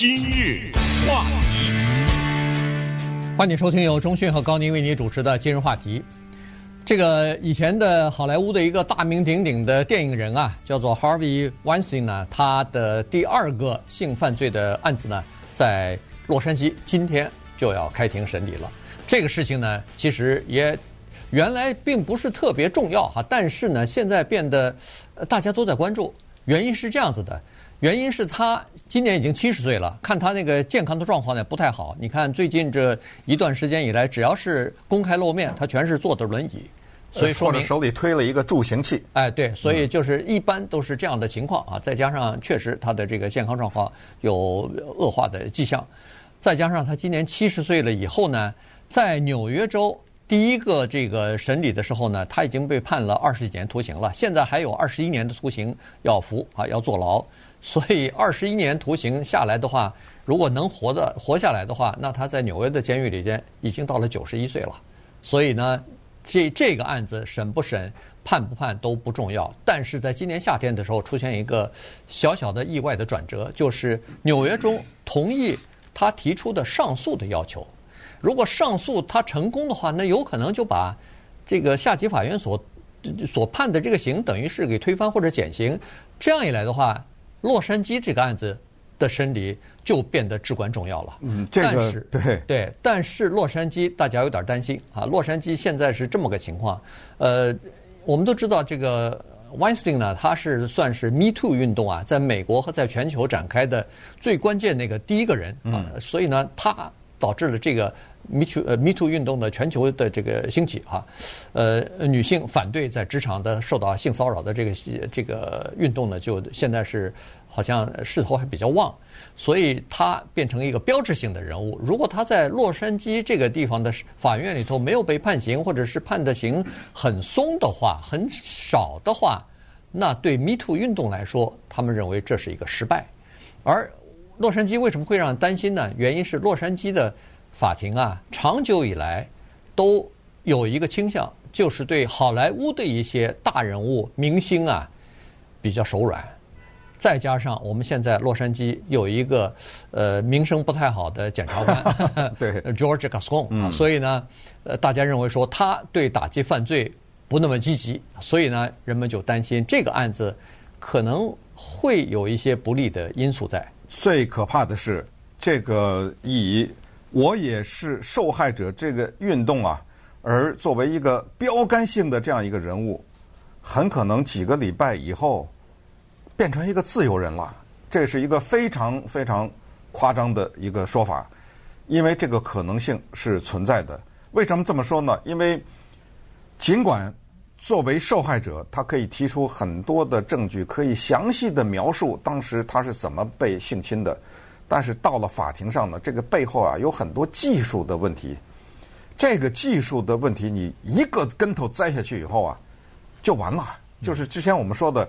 今日话题，欢迎收听由中讯和高宁为你主持的今日话题。这个以前的好莱坞的一个大名鼎鼎的电影人啊，叫做 Harvey Weinstein 呢，他的第二个性犯罪的案子呢，在洛杉矶今天就要开庭审理了。这个事情呢，其实也原来并不是特别重要哈，但是呢，现在变得大家都在关注。原因是这样子的。原因是他今年已经七十岁了，看他那个健康的状况呢不太好。你看最近这一段时间以来，只要是公开露面，他全是坐的轮椅，所以说明手里推了一个助行器。哎，对，所以就是一般都是这样的情况啊。再加上确实他的这个健康状况有恶化的迹象，再加上他今年七十岁了以后呢，在纽约州第一个这个审理的时候呢，他已经被判了二十几年徒刑了，现在还有二十一年的徒刑要服啊，要坐牢。所以二十一年徒刑下来的话，如果能活的活下来的话，那他在纽约的监狱里边已经到了九十一岁了。所以呢，这这个案子审不审、判不判都不重要。但是在今年夏天的时候，出现一个小小的意外的转折，就是纽约中同意他提出的上诉的要求。如果上诉他成功的话，那有可能就把这个下级法院所所判的这个刑等于是给推翻或者减刑。这样一来的话，洛杉矶这个案子的审理就变得至关重要了。嗯，这个但是对对，但是洛杉矶大家有点担心啊。洛杉矶现在是这么个情况，呃，我们都知道这个 Weinstein 呢，他是算是 Me Too 运动啊，在美国和在全球展开的最关键那个第一个人啊，所以呢，他导致了这个。Me Too 呃 Me Too 运动的全球的这个兴起哈，呃，女性反对在职场的受到性骚扰的这个这个运动呢，就现在是好像势头还比较旺，所以他变成一个标志性的人物。如果他在洛杉矶这个地方的法院里头没有被判刑，或者是判的刑很松的话，很少的话，那对 Me Too 运动来说，他们认为这是一个失败。而洛杉矶为什么会让人担心呢？原因是洛杉矶的。法庭啊，长久以来都有一个倾向，就是对好莱坞的一些大人物、明星啊比较手软。再加上我们现在洛杉矶有一个呃名声不太好的检察官，对，George Gascon，嗯，所以呢，呃，大家认为说他对打击犯罪不那么积极，所以呢，人们就担心这个案子可能会有一些不利的因素在。最可怕的是这个以。我也是受害者这个运动啊，而作为一个标杆性的这样一个人物，很可能几个礼拜以后变成一个自由人了。这是一个非常非常夸张的一个说法，因为这个可能性是存在的。为什么这么说呢？因为尽管作为受害者，他可以提出很多的证据，可以详细的描述当时他是怎么被性侵的。但是到了法庭上呢，这个背后啊有很多技术的问题。这个技术的问题，你一个跟头栽下去以后啊，就完了。就是之前我们说的，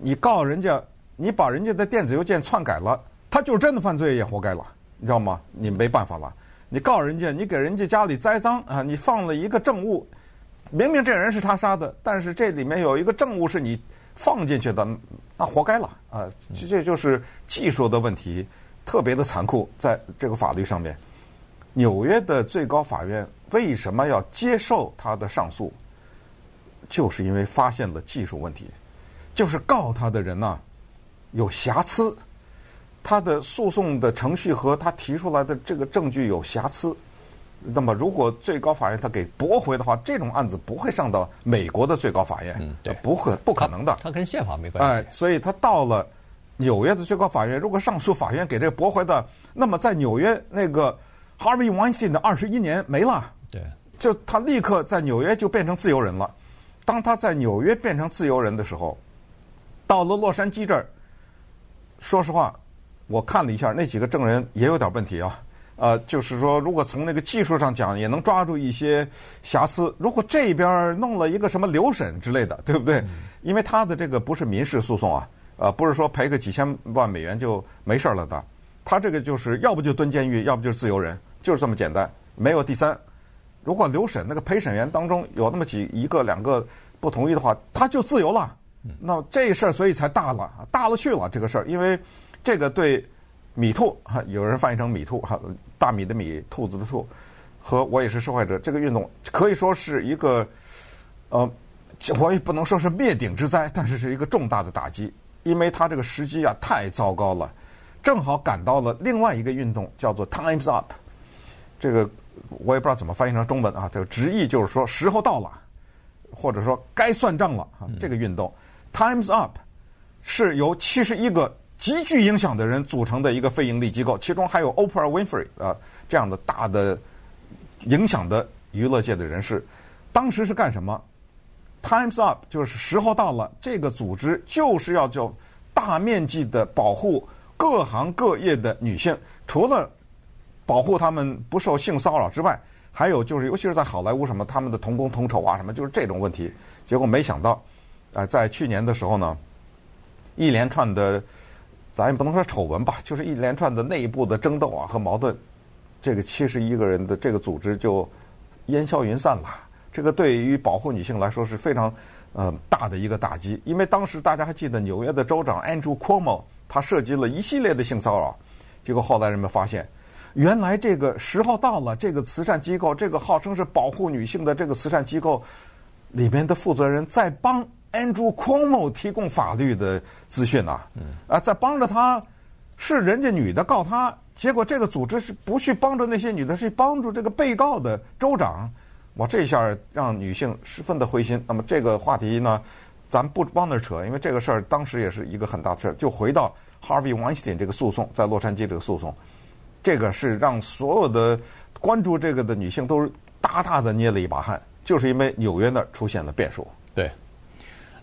你告人家，你把人家的电子邮件篡改了，他就是真的犯罪也活该了，你知道吗？你没办法了。你告人家，你给人家家里栽赃啊，你放了一个证物，明明这人是他杀的，但是这里面有一个证物是你放进去的，那活该了啊。这这就是技术的问题。特别的残酷，在这个法律上面，纽约的最高法院为什么要接受他的上诉？就是因为发现了技术问题，就是告他的人呢有瑕疵，他的诉讼的程序和他提出来的这个证据有瑕疵。那么，如果最高法院他给驳回的话，这种案子不会上到美国的最高法院，嗯，对，不会，不可能的。他跟宪法没关系。哎，所以他到了。纽约的最高法院，如果上诉法院给这个驳回的，那么在纽约那个 Harvey Weinstein 的二十一年没了。对，就他立刻在纽约就变成自由人了。当他在纽约变成自由人的时候，到了洛杉矶这儿，说实话，我看了一下那几个证人也有点问题啊。呃，就是说，如果从那个技术上讲，也能抓住一些瑕疵。如果这边弄了一个什么留审之类的，对不对？因为他的这个不是民事诉讼啊。呃，不是说赔个几千万美元就没事了的，他这个就是要不就蹲监狱，要不就是自由人，就是这么简单，没有第三。如果留审那个陪审员当中有那么几一个两个不同意的话，他就自由了。那这事儿所以才大了，大了去了这个事儿，因为这个对米兔哈，有人翻译成米兔哈，大米的米，兔子的兔，和我也是受害者这个运动可以说是一个，呃，我也不能说是灭顶之灾，但是是一个重大的打击，因为它这个时机啊太糟糕了，正好赶到了另外一个运动叫做 Times Up，这个我也不知道怎么翻译成中文啊，这个直译就是说时候到了，或者说该算账了啊，这个运动、Times Up 是由七十一个。极具影响的人组成的一个非盈利机构，其中还有 Oprah Winfrey 啊这样的大的影响的娱乐界的人士。当时是干什么？Times Up 就是时候到了，这个组织就是要就大面积的保护各行各业的女性，除了保护她们不受性骚扰之外，还有就是尤其是在好莱坞什么他们的同工同酬啊什么，就是这种问题。结果没想到，啊，在去年的时候呢，一连串的。咱也不能说丑闻吧，就是一连串的内部的争斗啊和矛盾，这个七十一个人的这个组织就烟消云散了。这个对于保护女性来说是非常呃大的一个打击，因为当时大家还记得纽约的州长 Andrew Cuomo 他涉及了一系列的性骚扰，结果后来人们发现，原来这个时候到了，这个慈善机构，这个号称是保护女性的这个慈善机构里面的负责人在帮。Andrew Cuomo 提供法律的资讯呐，啊，在帮着他，是人家女的告他，结果这个组织是不去帮助那些女的，是帮助这个被告的州长，哇，这下让女性十分的灰心。那么这个话题呢，咱不往那扯，因为这个事儿当时也是一个很大的事儿。就回到 Harvey Weinstein 这个诉讼，在洛杉矶这个诉讼，这个是让所有的关注这个的女性都是大大的捏了一把汗，就是因为纽约那儿出现了变数。对。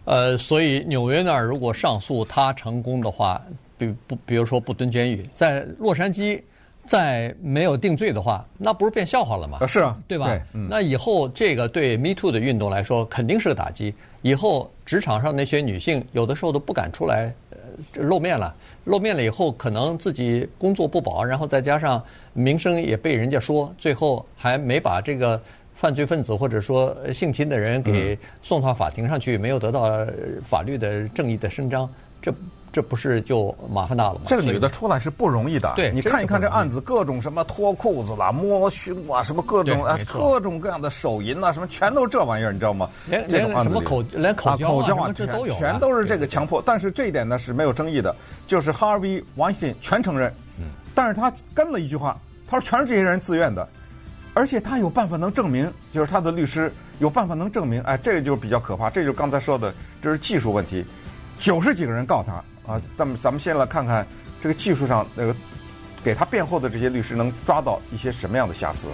呃，所以纽约那儿如果上诉他成功的话，比不比如说不蹲监狱，在洛杉矶再没有定罪的话，那不是变笑话了吗？是啊，对吧？对嗯、那以后这个对 Me Too 的运动来说，肯定是个打击。以后职场上那些女性有的时候都不敢出来呃露面了，露面了以后可能自己工作不保，然后再加上名声也被人家说，最后还没把这个。犯罪分子或者说性侵的人给送到法庭上去，没有得到法律的正义的伸张，这这不是就麻烦大了吗？这个女的出来是不容易的。对，你看一看这案子，各种什么脱裤子啦、摸胸啊，什么各种啊，各种各样的手淫啊，什么全都是这玩意儿，你知道吗？连连什么口连口交啊，这都有，全都是这个强迫。但是这一点呢是没有争议的，就是 Harvey Weinstein 全承认。嗯。但是他跟了一句话，他说全是这些人自愿的。而且他有办法能证明，就是他的律师有办法能证明，哎，这个就比较可怕。这就是刚才说的，这是技术问题。九十几个人告他啊，那么咱们先来看看这个技术上那个给他辩护的这些律师能抓到一些什么样的瑕疵。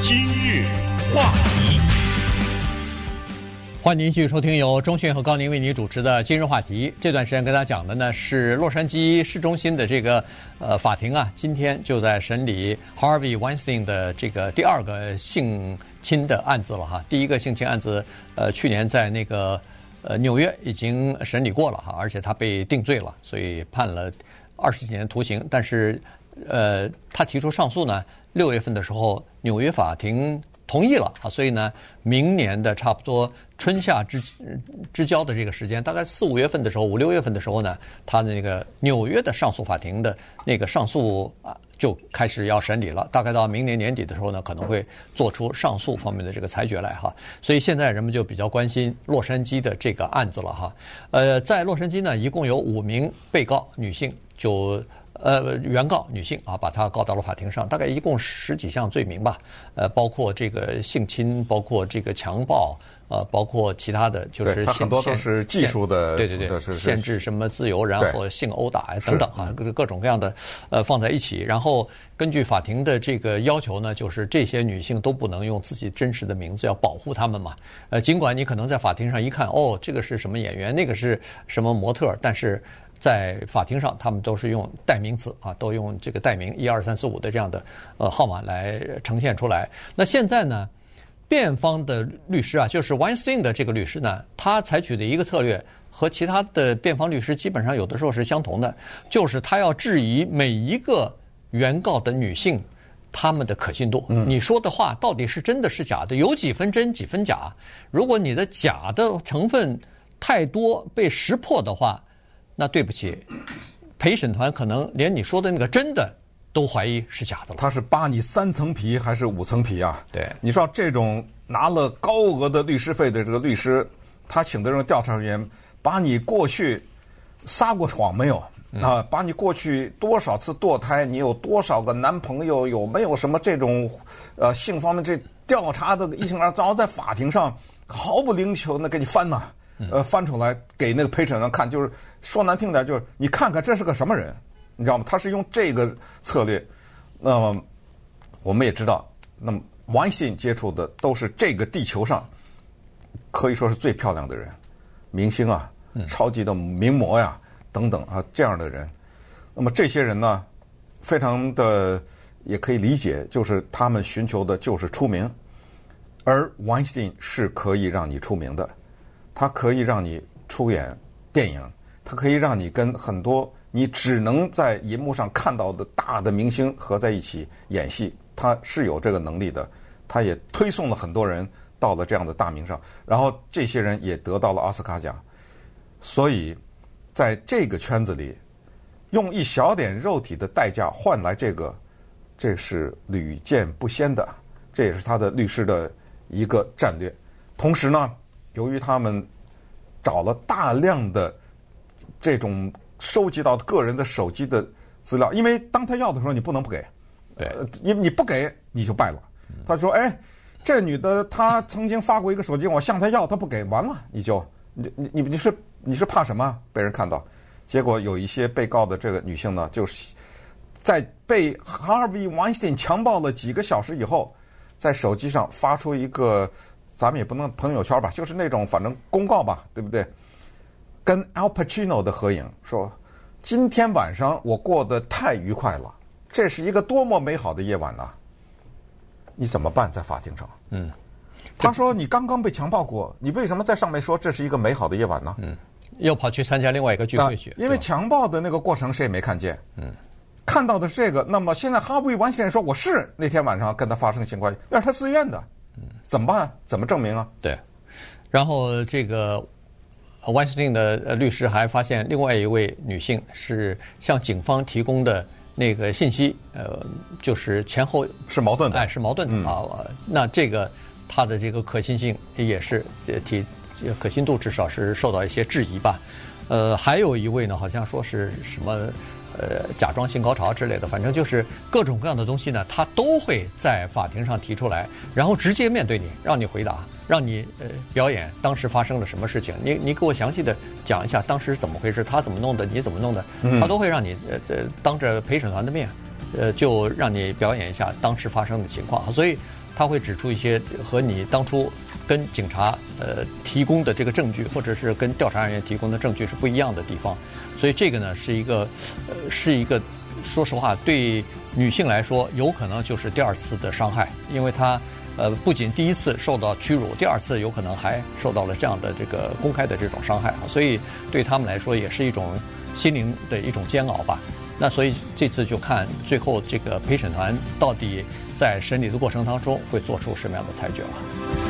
今日话题。欢迎继续收听由中讯和高宁为您主持的今日话题。这段时间跟大家讲的呢是洛杉矶市中心的这个呃法庭啊，今天就在审理 Harvey Weinstein 的这个第二个性侵的案子了哈。第一个性侵案子呃去年在那个呃纽约已经审理过了哈，而且他被定罪了，所以判了二十几年徒刑。但是呃他提出上诉呢，六月份的时候纽约法庭。同意了啊，所以呢，明年的差不多春夏之之交的这个时间，大概四五月份的时候，五六月份的时候呢，他那个纽约的上诉法庭的那个上诉啊，就开始要审理了。大概到明年年底的时候呢，可能会做出上诉方面的这个裁决来哈。所以现在人们就比较关心洛杉矶的这个案子了哈。呃，在洛杉矶呢，一共有五名被告女性就。呃，原告女性啊，把她告到了法庭上，大概一共十几项罪名吧，呃，包括这个性侵，包括这个强暴，呃，包括其他的，就是很多都是技术的，对对对，限制什么自由，然后性殴打等等啊，各各种各样的，呃，放在一起，然后根据法庭的这个要求呢，就是这些女性都不能用自己真实的名字，要保护她们嘛，呃，尽管你可能在法庭上一看，哦，这个是什么演员，那个是什么模特，但是。在法庭上，他们都是用代名词啊，都用这个代名一二三四五的这样的呃号码来呈现出来。那现在呢，辩方的律师啊，就是 Weinstein 的这个律师呢，他采取的一个策略和其他的辩方律师基本上有的时候是相同的，就是他要质疑每一个原告的女性她们的可信度。你说的话到底是真的是假的？有几分真几分假？如果你的假的成分太多被识破的话。那对不起，陪审团可能连你说的那个真的都怀疑是假的了。他是扒你三层皮还是五层皮啊？对，你说这种拿了高额的律师费的这个律师，他请的这种调查人员，把你过去撒过谎没有？啊，把你过去多少次堕胎，你有多少个男朋友，有没有什么这种呃性方面这调查的一清二楚，然后在法庭上毫不灵巧的给你翻呐，呃翻出来给那个陪审员看，就是说难听点，就是你看看这是个什么人，你知道吗？他是用这个策略。那么我们也知道，那么 Weinstein 接触的都是这个地球上可以说是最漂亮的人，明星啊，超级的名模呀。等等啊，这样的人，那么这些人呢，非常的也可以理解，就是他们寻求的就是出名，而 Weinstein 是可以让你出名的，他可以让你出演电影，他可以让你跟很多你只能在银幕上看到的大的明星合在一起演戏，他是有这个能力的，他也推送了很多人到了这样的大名上，然后这些人也得到了奥斯卡奖，所以。在这个圈子里，用一小点肉体的代价换来这个，这是屡见不鲜的，这也是他的律师的一个战略。同时呢，由于他们找了大量的这种收集到个人的手机的资料，因为当他要的时候，你不能不给，对，因为你不给你就败了。他说：“哎，这女的她曾经发过一个手机，我向她要，她不给，完了你就你你你你是。”你是怕什么被人看到？结果有一些被告的这个女性呢，就是在被 Harvey Weinstein 强暴了几个小时以后，在手机上发出一个，咱们也不能朋友圈吧，就是那种反正公告吧，对不对？跟 Al Pacino 的合影，说今天晚上我过得太愉快了，这是一个多么美好的夜晚呐！你怎么办在法庭上？嗯，他说你刚刚被强暴过，你为什么在上面说这是一个美好的夜晚呢？嗯。又跑去参加另外一个聚会去，因为强暴的那个过程谁也没看见，嗯，看到的是这个。那么现在哈布维完先生说我是那天晚上跟他发生性关系，那是他自愿的，嗯，怎么办？怎么证明啊？对，然后这个 Weinstein 的律师还发现另外一位女性是向警方提供的那个信息，呃，就是前后是矛盾的，哎，是矛盾的啊。那这个他的这个可信性也是提。可信度至少是受到一些质疑吧，呃，还有一位呢，好像说是什么，呃，假装性高潮之类的，反正就是各种各样的东西呢，他都会在法庭上提出来，然后直接面对你，让你回答，让你呃表演当时发生了什么事情，你你给我详细的讲一下当时怎么回事，他怎么弄的，你怎么弄的，他都会让你呃这当着陪审团的面，呃，就让你表演一下当时发生的情况，所以他会指出一些和你当初。跟警察呃提供的这个证据，或者是跟调查人员提供的证据是不一样的地方，所以这个呢是一个呃是一个，说实话对女性来说有可能就是第二次的伤害，因为她呃不仅第一次受到屈辱，第二次有可能还受到了这样的这个公开的这种伤害啊，所以对他们来说也是一种心灵的一种煎熬吧。那所以这次就看最后这个陪审团到底在审理的过程当中会做出什么样的裁决了。